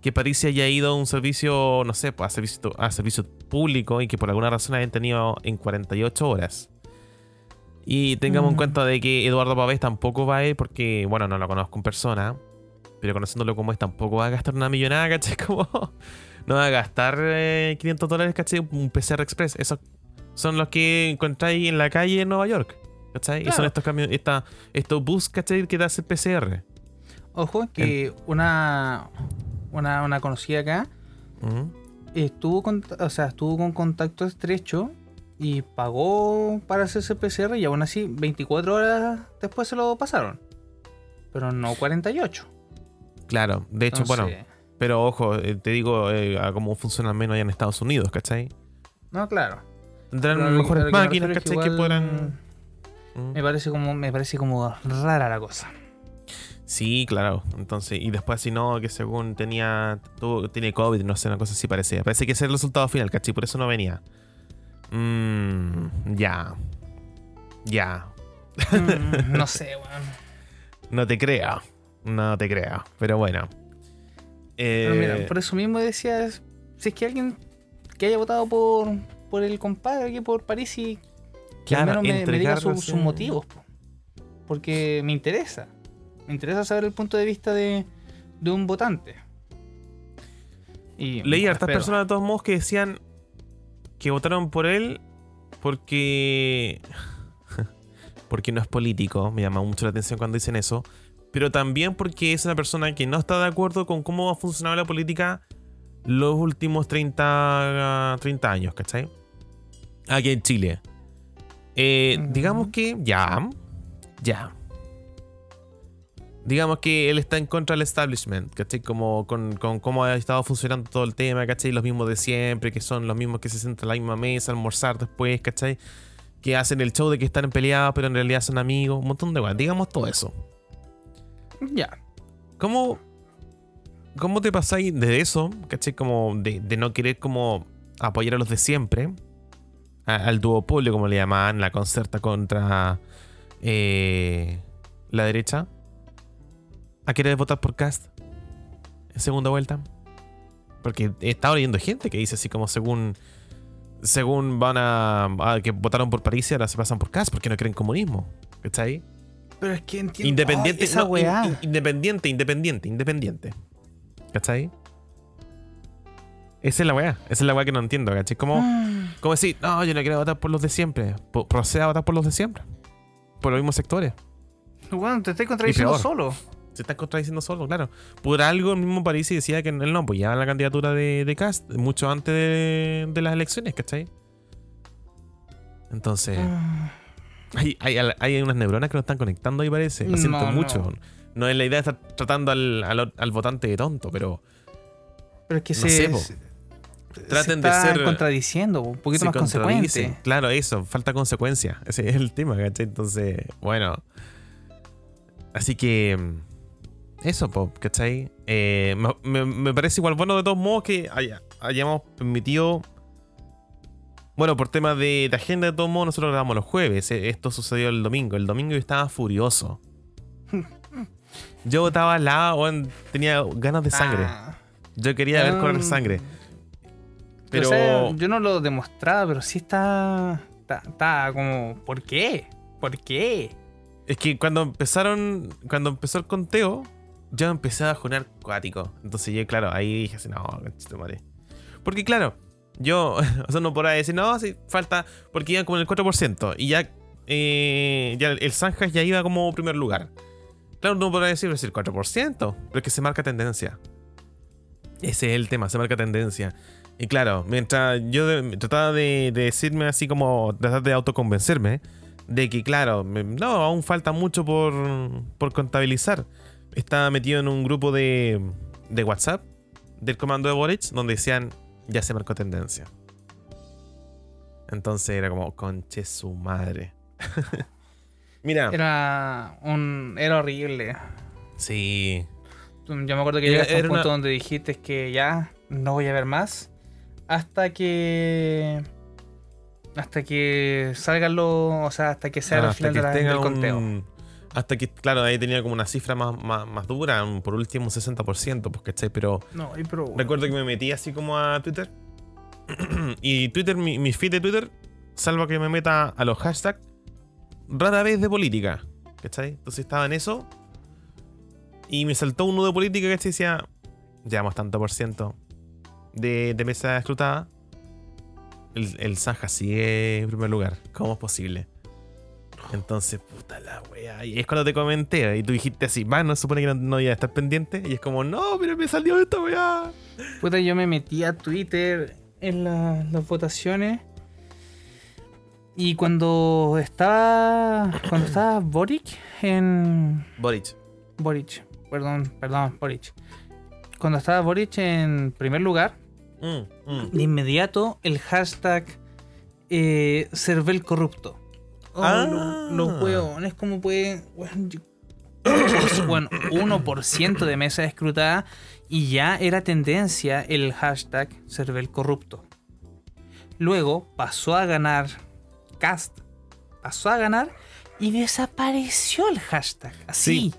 que París haya ido a un servicio, no sé, pues, a servicio, a servicio público y que por alguna razón hayan tenido en 48 horas. Y tengamos en mm. cuenta de que Eduardo Pavés tampoco va a ir porque, bueno, no lo conozco en persona, pero conociéndolo como es, tampoco va a gastar una millonada, ¿cachai? [LAUGHS] Como no va a gastar 500 eh, dólares, ¿cachai? Un PCR Express. Esos son los que encontráis en la calle en Nueva York. ¿Cachai? Y son estos camiones, esta, estos bus, ¿cachai? Que te hace PCR.
Ojo, que una, una, conocida acá estuvo, con, o sea, estuvo con contacto estrecho y pagó para hacerse PCR y aún así 24 horas después se lo pasaron. Pero no 48.
Claro, de hecho, bueno pero ojo, eh, te digo eh, a cómo funciona menos allá en Estados Unidos, ¿cachai?
No, claro.
Tendrán mejores máquinas, ¿cachai? Que, puedan.
¿Mm? Me parece como, me parece como rara la cosa.
Sí, claro. Entonces, y después si no, que según tenía. Tuvo, tiene COVID, no sé, una cosa así parecía. Parece que ese es el resultado final, ¿cachai? Por eso no venía. Mmm. Ya. Ya.
Mm, no sé, weón. [LAUGHS]
no te crea. No te crea. Pero bueno.
Eh, por eso mismo decía, si es que alguien que haya votado por, por el compadre aquí por París y que al menos me, diga sus motivos. Porque me interesa. Me interesa saber el punto de vista de, de un votante.
Y Leí a estas personas de todos modos que decían que votaron por él porque. [LAUGHS] porque no es político. Me llama mucho la atención cuando dicen eso. Pero también porque es una persona que no está de acuerdo con cómo ha funcionado la política los últimos 30, 30 años, ¿cachai? Aquí en Chile. Eh, digamos que ya. Ya. Digamos que él está en contra del establishment, ¿cachai? Como con, cómo ha estado funcionando todo el tema, ¿cachai? Los mismos de siempre, que son los mismos que se sientan a la misma mesa, almorzar después, ¿cachai? Que hacen el show de que están peleados, pero en realidad son amigos, un montón de cosas. Digamos todo eso.
Ya.
¿Cómo, ¿Cómo te pasáis de eso, ¿cachai? Como de, no querer como apoyar a los de siempre, al duopolio, como le llamaban, la concerta contra eh, la derecha, a querer votar por Cast en segunda vuelta. Porque he estado leyendo gente que dice así como según según van a, que votaron por París y ahora se pasan por Cast porque no creen comunismo. ¿Cachai?
Pero es que entiendo.
Independiente, independiente, independiente, independiente. ¿Cachai? Esa es la weá. Esa es la weá que no entiendo, ¿cachai? Como, mm. como decir, no, yo no quiero votar por los de siempre. Proceda a votar por los de siempre. Por los mismos sectores.
Bueno, te estoy contradiciendo solo.
Se está contradiciendo solo, claro. Por algo el mismo París decía que él no apoyaba la candidatura de, de Cast mucho antes de, de las elecciones, ¿cachai? Entonces. Ah. Hay, hay, hay, unas neuronas que no están conectando ahí, parece. Lo siento mucho. No. es la idea de estar tratando al, al, votante de tonto, pero.
Pero es que se, traten de ser. contradiciendo, un poquito más consecuente.
Claro, eso, falta consecuencia. [LAUGHS] Ese es el tema, ¿cachai? Entonces, bueno. Así que eso, pop, ¿cachai? Eh, me, parece igual bueno de todos modos que hayamos permitido. Bueno, por tema de, agenda, de todos modos, nosotros grabamos los jueves. Eh, esto sucedió el domingo. El domingo yo estaba furioso. Yo votaba al lado, tenía ganas de sangre. Ah. Yo quería ver correr ah. sangre.
Pero. yo no lo demostraba, pero sí está. Está, como. ¿Por qué? ¿Por qué?
Es que cuando empezaron. Cuando empezó el conteo, yo empecé a jugar cuático. Entonces yo, claro, ahí dije así, no, madre. Porque claro, yo, [LAUGHS] o sea, no podrá decir, no, sí, falta, porque iban como en el 4%. Y ya, eh, ya el Sanjas ya iba como primer lugar. Claro, no podrá decir, decir 4%, pero es que se marca tendencia. Ese es el tema, se marca tendencia. Y claro, mientras yo trataba de, decirme así como, tratar de autoconvencerme, de que claro, no, aún falta mucho por, por contabilizar estaba metido en un grupo de, de WhatsApp del comando de Boric donde decían ya se marcó tendencia. Entonces era como, conche su madre. [LAUGHS] Mira.
Era un. Era horrible.
Sí.
Yo me acuerdo que llegaste a un punto donde dijiste que ya no voy a ver más. Hasta que. Hasta que salgan los. O sea, hasta que sea el final del conteo.
Hasta que, claro, ahí tenía como una cifra más, más, dura, por último un 60%, pues, ¿cachai? Pero,
no, pero
recuerdo que me metí así como a Twitter. [CLEARS THROAT] y Twitter, mi, feed de Twitter, salvo que me meta a los hashtags, rara vez de política, ¿cachai? Entonces estaba en eso. Y me saltó uno de política, que Decía, llevamos tanto por ciento de, de mesa escrutada. El, el Sanja sigue en primer lugar. ¿Cómo es posible? Entonces, puta la wea. Y es cuando te comenté, y tú dijiste así, va, no se supone que no, iba a estar pendiente. Y es como, no, pero me salió esta wea.
Puta, yo me metí a Twitter en las votaciones. Y cuando estaba. Cuando estaba Boric en.
Boric.
Boric. Perdón, perdón, Boric. Cuando estaba Boric en primer lugar. Mm, mm. De inmediato el hashtag eh, Cervel corrupto. Oh, ah. los, huevones, como pueden. Bueno, 1% de mesa escrutada y ya era tendencia el hashtag Cervel corrupto. Luego pasó a ganar Cast. Pasó a ganar y desapareció el hashtag. Así.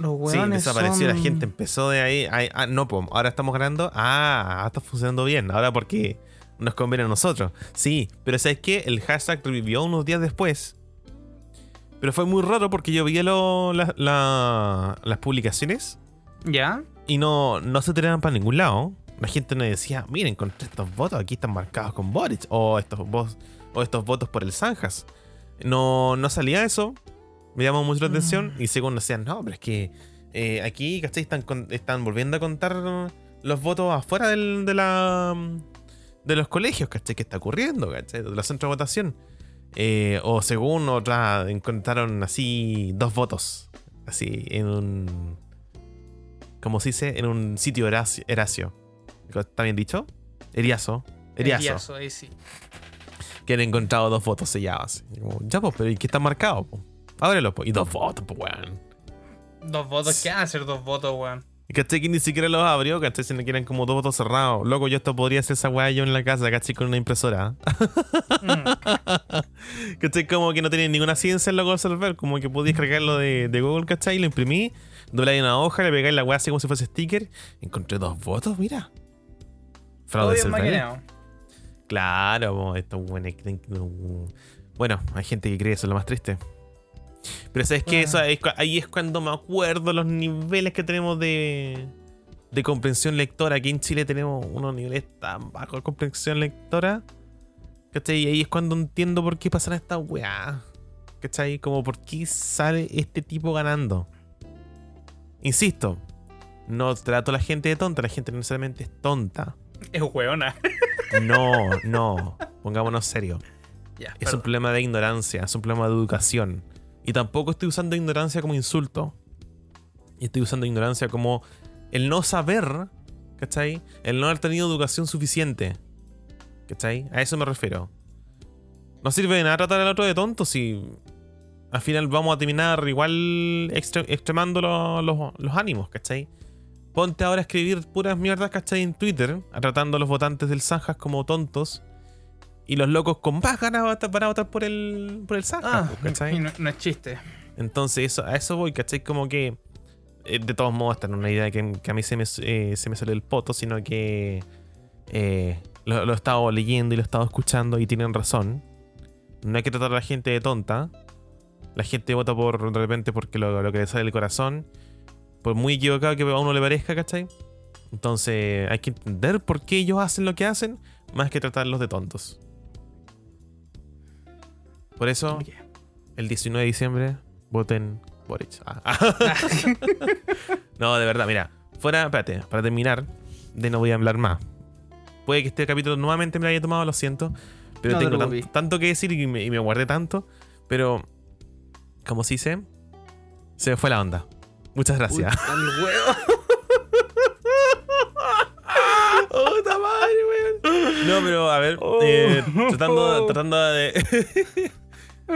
sí, desapareció, la gente empezó de ahí. ah, no, pues, ahora estamos ganando. Ah, está funcionando bien. Ahora porque nos conviene a nosotros. Sí, pero ¿sabes qué? El hashtag revivió unos días después. Pero fue muy raro porque yo vi las publicaciones.
¿Ya?
Y no, no se tiraban para ningún lado. La gente nos decía, miren, con estos votos aquí están marcados con Boric. O estos, o estos votos por el Zanjas. No, no salía eso me llamó mucho la atención. Mm. Y según decían, no, pero es que eh, aquí, ¿cachai? Están, están volviendo a contar los votos afuera del, de la de los colegios, ¿cachai? ¿Qué está ocurriendo, ¿cachai? De la centro de votación. Eh, o según otra, encontraron así dos votos. Así, en un. ¿Cómo se dice? En un sitio Eracio. ¿Está bien dicho? Eriazo. Eriazo. Eriazo, ahí sí. Que han encontrado dos votos sellados. ya, pues, pero ¿y qué está marcado? Ábrelo, y dos votos, pues, weón.
¿Dos votos? ¿Qué hacer dos votos, weón?
Y caché que ni siquiera los abrió, caché si no quieren como dos votos cerrados. Loco, yo esto podría hacer esa weá yo en la casa, caché con una impresora. mm. [LAUGHS] caché como que no tiene ninguna ciencia en loco server, como que podías cargarlo de, de Google, caché, y lo imprimí, dobláis una hoja, le pegáis la weá así como si fuese sticker. Encontré dos votos, mira. Fraude. Claro, esto bueno, hay gente que cree eso es lo más triste. Pero sabes que eso ahí es cuando me acuerdo los niveles que tenemos de, de comprensión lectora. Aquí en Chile tenemos unos niveles tan bajos de comprensión lectora. ¿Cachai? Y ahí es cuando entiendo por qué pasan estas weá. ¿Cachai? Como por qué sale este tipo ganando. Insisto, no trato a la gente de tonta, la gente no necesariamente es tonta.
Es weona. [LAUGHS]
No, no. Pongámonos serio. es un problema de ignorancia, es un problema de educación. Y tampoco estoy usando ignorancia como insulto. Y estoy usando ignorancia como el no saber, ¿cachai? El no haber tenido educación suficiente. ¿Cachai? A eso me refiero. No sirve de nada tratar al otro de tonto si al final vamos a terminar igual extremando los, ánimos, ¿cachai? Ponte ahora a escribir puras mierdas, ¿cachai? En Twitter, tratando a los votantes del Zanjas como tontos y los locos con más ganas para votar por el, por el ah,
¿cachai? No, es chiste.
Entonces, eso, a eso voy, ¿cachai? Como que, eh, de todos modos, esta no es una idea que, a mí se me, eh, se me sale el poto, sino que eh, lo, lo, he estado leyendo y lo he estado escuchando y tienen razón. No hay que tratar a la gente de tonta. La gente vota por de repente porque lo, lo que le sale del corazón. Por muy equivocado que a uno le parezca, ¿cachai? Entonces hay que entender por qué ellos hacen lo que hacen, más que tratarlos de tontos. Por eso, el 19 de diciembre, voten Boric. Ah. [LAUGHS] no, de verdad, mira. Fuera, espérate, para terminar, de no voy a hablar más. Puede que este capítulo nuevamente me lo haya tomado, lo siento. Pero tengo tanto que decir y me, guardé tanto. Pero, como se dice, se me fue la onda. Muchas gracias. Uy, [LAUGHS] No, pero a ver, oh. eh, tratando, tratando de. [LAUGHS]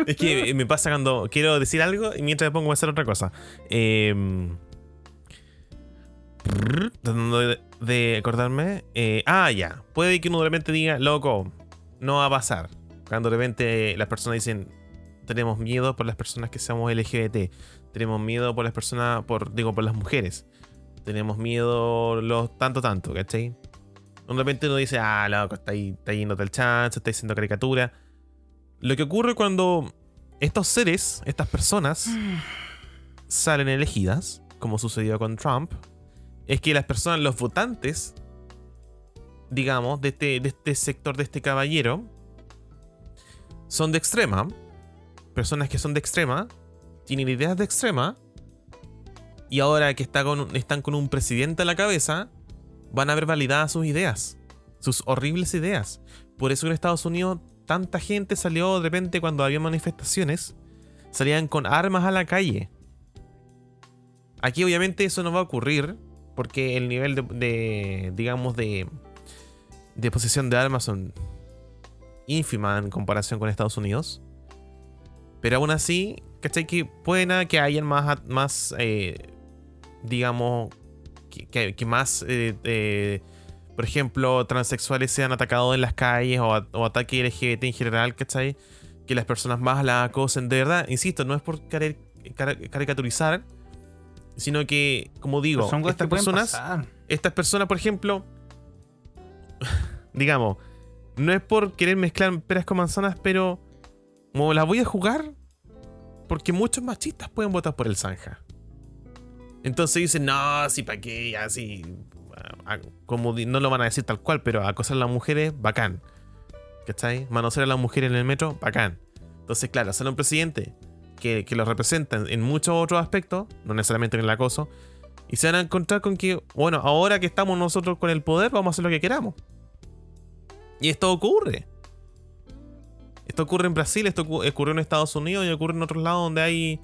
Es que me pasa cuando quiero decir algo y mientras me pongo a hacer otra cosa. Eh, tratando de, acordarme. Eh, ah, ya. Puede que uno de repente diga, loco, no va a pasar. Cuando de repente las personas dicen, tenemos miedo por las personas que seamos LGBT. Tenemos miedo por las personas, por, digo, por las mujeres. Tenemos miedo los tanto, tanto, ¿cachai? De repente uno dice, ah, loco, está, ahí, está yendo del chance, está diciendo caricatura. Lo que ocurre cuando estos seres, estas personas, [SIGHS] salen elegidas, como sucedió con Trump, es que las personas, los votantes, digamos, de este, de este sector, de este caballero, son de extrema. Personas que son de extrema, tienen ideas de extrema, y ahora que está con, están con un presidente a la cabeza, van a ver validadas sus ideas, sus horribles ideas. Por eso en Estados Unidos tanta gente salió de repente cuando había manifestaciones, salían con armas a la calle. Aquí obviamente eso no va a ocurrir porque el nivel de, digamos, de, de posesión de armas son ínfima en comparación con Estados Unidos. Pero aún así, ¿cachai? Que puede que hayan más, más eh, digamos, que, que, más eh, eh, por ejemplo, transexuales sean atacados en las calles o, o ataque LGBT en general, ¿cachai? Que las personas más la acosen. De verdad, insisto, no es por caricaturizar, Sino que, como digo, estas personas, estas personas, por ejemplo, [LAUGHS] digamos, no es por querer mezclar peras con manzanas, pero como las voy a jugar, porque muchos machistas pueden votar por el Zanja. Entonces dicen, no, sí, ¿para qué? Así, como no lo van a decir tal cual, pero acosar a las mujeres, bacán. ¿Cachai? Manosear a las mujeres en el metro, bacán. Entonces, claro, sale un presidente que, que los representa en muchos otros aspectos, no necesariamente en el acoso, y se van a encontrar con que, bueno, ahora que estamos nosotros con el poder, vamos a hacer lo que queramos. Y esto ocurre. Esto ocurre en Brasil, esto ocurrió en Estados Unidos y ocurre en otros lados donde hay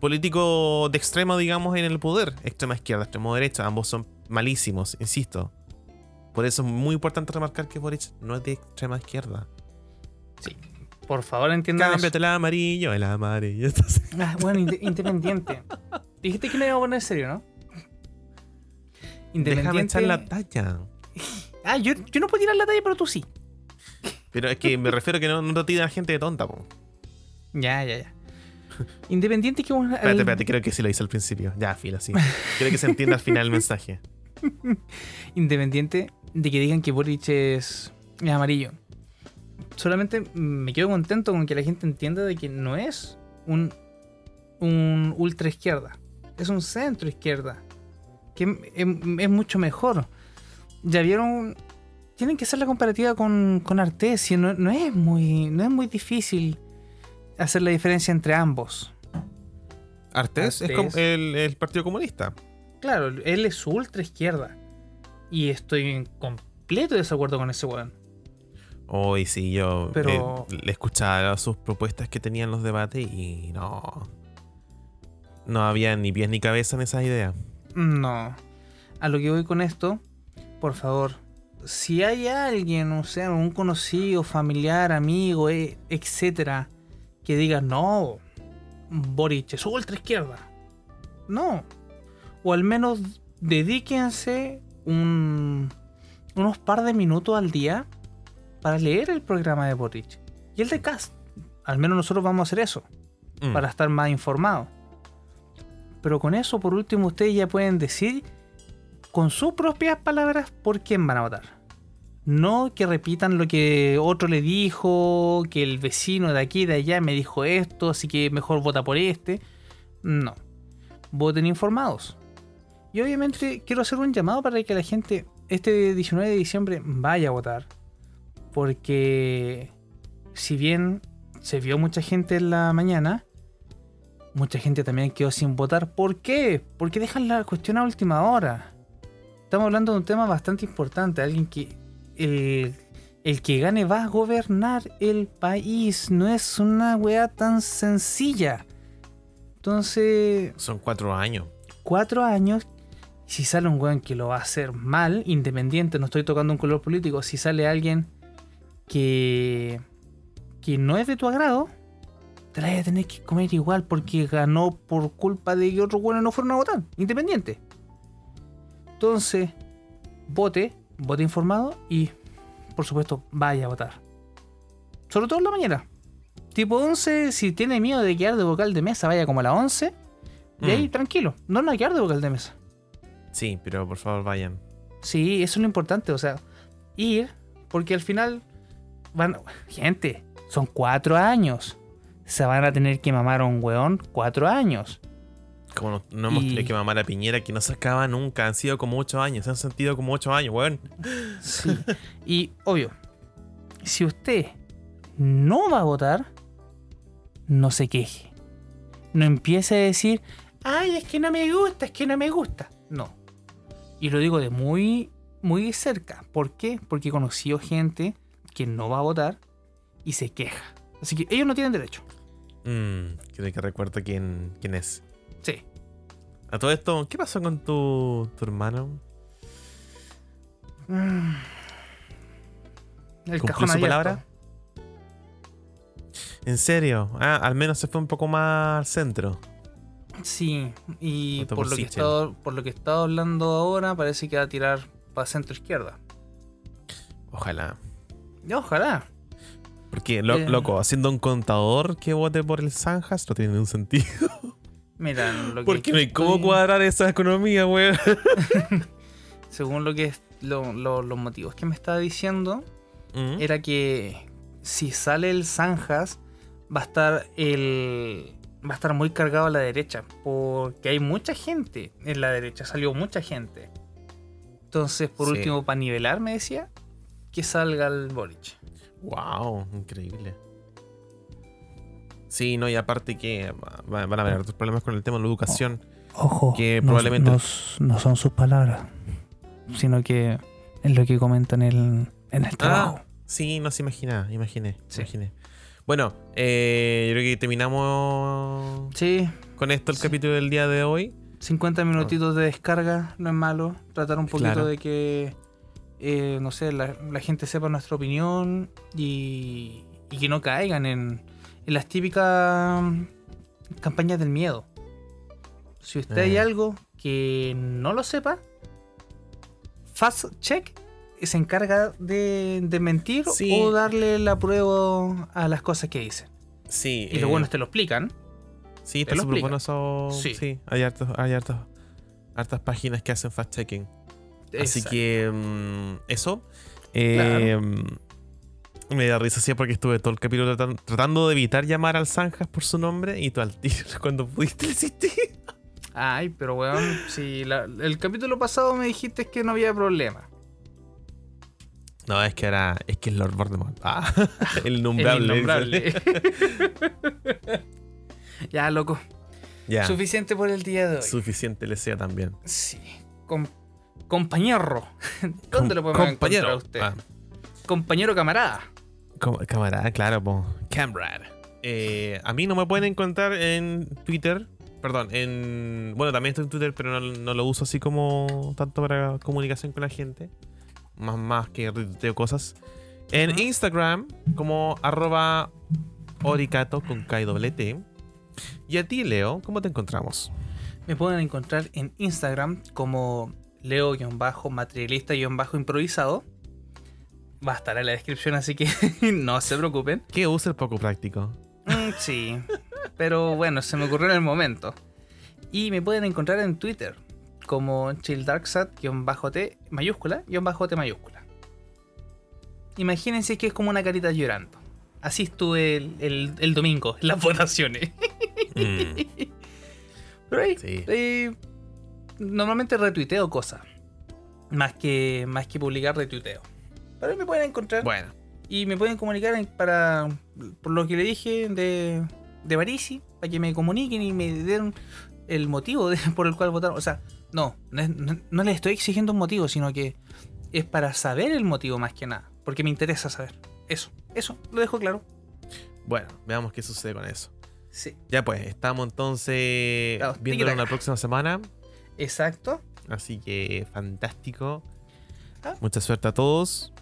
políticos de extremo, digamos, en el poder. Extrema izquierda, extremo derecha, ambos son malísimos, insisto. Por eso es muy importante remarcar que Boric no es de extrema izquierda.
Sí. Por favor, entiendan.
Cámbiate el amarillo, el amarillo. [LAUGHS]
Ah, bueno, independiente. Dijiste que no iba a poner en serio, ¿no?
Independiente. Déjame echar la talla. [LAUGHS]
Ah, yo, yo no puedo tirar la talla, pero tú sí.
Pero es que me refiero a que no, no te gente de tonta, po.
Ya, ya, ya. Independiente que
Espérate, espérate, creo que sí lo hice al principio. Ya, fila, sí. [LAUGHS] Creo que se entienda al final el mensaje. [LAUGHS]
Independiente de que digan que Boric es amarillo. Solamente me quedo contento con que la gente entienda de que no es un, un ultra izquierda. Es un centro izquierda. Que es, mucho mejor. Ya vieron. Tienen que hacer la comparativa con, con Artes. No, no, es muy, no es muy difícil hacer la diferencia entre ambos.
Artés, es como el, Partido Comunista.
Claro, él es ultra izquierda. Y estoy en completo desacuerdo con ese weón.
Hoy sí, yo Pero... le escuchaba sus propuestas que tenían los debates y no. No había ni pies ni cabeza en esas ideas.
No. A lo que voy con esto, por favor, si hay alguien, o sea, un conocido, familiar, amigo, eh, etcétera, que diga, no, Boric es ultra izquierda. No. O al menos dedíquense un, unos par de minutos al día para leer el programa de Boric. Y el de Cast. Al menos nosotros vamos a hacer eso. Mm. Para estar más informados. Pero con eso, por último, ustedes ya pueden decir con sus propias palabras por quién van a votar. No que repitan lo que otro le dijo, que el vecino de aquí de allá me dijo esto, así que mejor vota por este. No. Voten informados. Y obviamente quiero hacer un llamado para que la gente este 19 de diciembre vaya a votar. Porque si bien se vio mucha gente en la mañana, mucha gente también quedó sin votar. ¿Por qué? Porque dejan la cuestión a última hora. Estamos hablando de un tema bastante importante. Alguien que el, que gane va a gobernar el país. No es una weá tan sencilla. Entonces.
Son cuatro años.
Cuatro años. Si sale un weón que lo va a hacer mal, independiente, no estoy tocando un color político. Si sale alguien que. que no es de tu agrado, te la vas a tener que comer igual porque ganó por culpa de que otros weones no fueron a votar. Independiente. Entonces, vote vote informado y, por supuesto, vaya a votar. Sobre todo en la mañana. Tipo 11, si tiene miedo de quedar de vocal de mesa, vaya como a las 11. Y ahí, mm. tranquilo, no no hay quedar de vocal de mesa.
Sí, pero por favor vayan.
Sí, eso es lo importante, o sea, ir, porque al final van. Gente, son cuatro años. Se van a tener que mamar a un weón cuatro años.
Como no, hemos tenido que mamar a Piñera que no se acaba nunca. Han sido como ocho años. Se han sentido como ocho años, weón.
Sí. Y obvio, si usted no va a votar, no se queje. No empiece a decir, ay, es que no me gusta, es que no me gusta. No. Y lo digo de muy, muy cerca. ¿Por qué? Porque he conocido gente que no va a votar y se queja. Así que ellos no tienen derecho.
Mmm, creo que recuerdo quién, quién es.
Sí.
A todo esto, ¿qué pasó con tu, tu hermano? Mm.
El cajón su palabra?
¿En serio? Ah, al menos se fue un poco más al centro.
Sí, y por lo, que estado, por lo que he estado hablando ahora, parece que va a tirar para centro izquierda.
Ojalá.
Ojalá.
Porque, lo, eh. loco, haciendo un contador que vote por el Sanjas no tiene ningún sentido. [LAUGHS]
Mira, lo que
Porque no hay cómo cuadrar esa economía, weón. [LAUGHS]
Según lo que es los motivos que me estaba diciendo, mm. era que si sale el Zanjas, va a estar el. Va a estar muy cargado a la derecha. Porque hay mucha gente en la derecha. Salió mucha gente. Entonces, por último, para nivelar, me decía, que salga el Boric.
Wow, increíble. Sí, no, y aparte que van a haber otros problemas con el tema de la educación.
Ojo, que probablemente. No, son sus palabras, sino que es lo que comentan en el, ah, trabajo.
sí, no se imagina, imaginé, imaginé. Bueno, eh, yo creo que terminamos
sí,
con esto el capítulo del día de hoy.
50 minutitos de descarga, no es malo. Tratar un poquito de que, eh, no sé, la, gente sepa nuestra opinión y, y que no caigan en, en, las típicas campañas del miedo. Si usted hay eh. algo que no lo sepa, Fast Check se encarga de, de mentir o darle la prueba a las cosas que dicen.
Sí.
Y lo bueno es te lo explican.
Sí, está súper bueno eso. Sí. hay, hartos, hay hartas páginas que hacen fast-checking. Así que mm, eso. Eh, me da risa así porque estuve todo el capítulo tratando, de evitar llamar al Zanjas por su nombre y tú al tiro [LAUGHS] cuando pudiste existir.
Ay, pero weón, si el capítulo pasado me dijiste que no había problema.
No, es que era. Es que es Lord Voldemort. Ah, el [LAUGHS] nombrable. el innombrable. [LAUGHS]
Ya, loco. Ya. Suficiente por el día de hoy.
Suficiente le sea también.
Sí. compañero. ¿Dónde lo podemos compañero. encontrar a usted? Ah. Compañero camarada.
camarada, claro, po. Camrad. Eh, a mí no me pueden encontrar en Twitter. Perdón, en. Bueno, también estoy en Twitter, pero no, lo uso así como tanto para comunicación con la gente. Más, más que retuiteo cosas. En Instagram, como arroba oricato con KWT. Y a ti, Leo, ¿cómo te encontramos?
Me pueden encontrar en Instagram como leo-materialista-improvisado. Va a estar en la descripción, así que [LAUGHS] no se preocupen.
¿Qué usa el poco práctico?
Mm, sí, pero bueno, se me ocurrió en el momento. Y me pueden encontrar en Twitter como chilldarksat-t mayúscula-t mayúscula. Imagínense que es como una carita llorando. Así estuve el, domingo en las [LAUGHS] votaciones. Mm. Pero ahí, normalmente retuiteo cosas. Más que, más que publicar, retuiteo. Pero ahí me pueden encontrar.
Bueno.
Y me pueden comunicar para. Por lo que le dije de, de Parisi, para que me comuniquen y me den el motivo [LAUGHS] por el cual votaron. O sea, no, no, no, les estoy exigiendo un motivo, sino que es para saber el motivo más que nada. Porque me interesa saber. Eso, eso, lo dejo claro.
Bueno, veamos qué sucede con eso.
Sí.
Ya pues, estamos entonces viendo la próxima semana.
Exacto.
Así que fantástico. Ah. Mucha suerte a todos.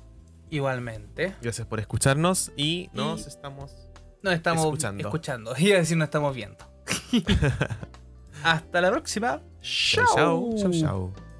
Igualmente.
Gracias por escucharnos y nos estamos,
nos estamos escuchando. escuchando. [LAUGHS] Y a decir nos estamos viendo. [LAUGHS] Hasta la próxima. Chao. Chao, chao.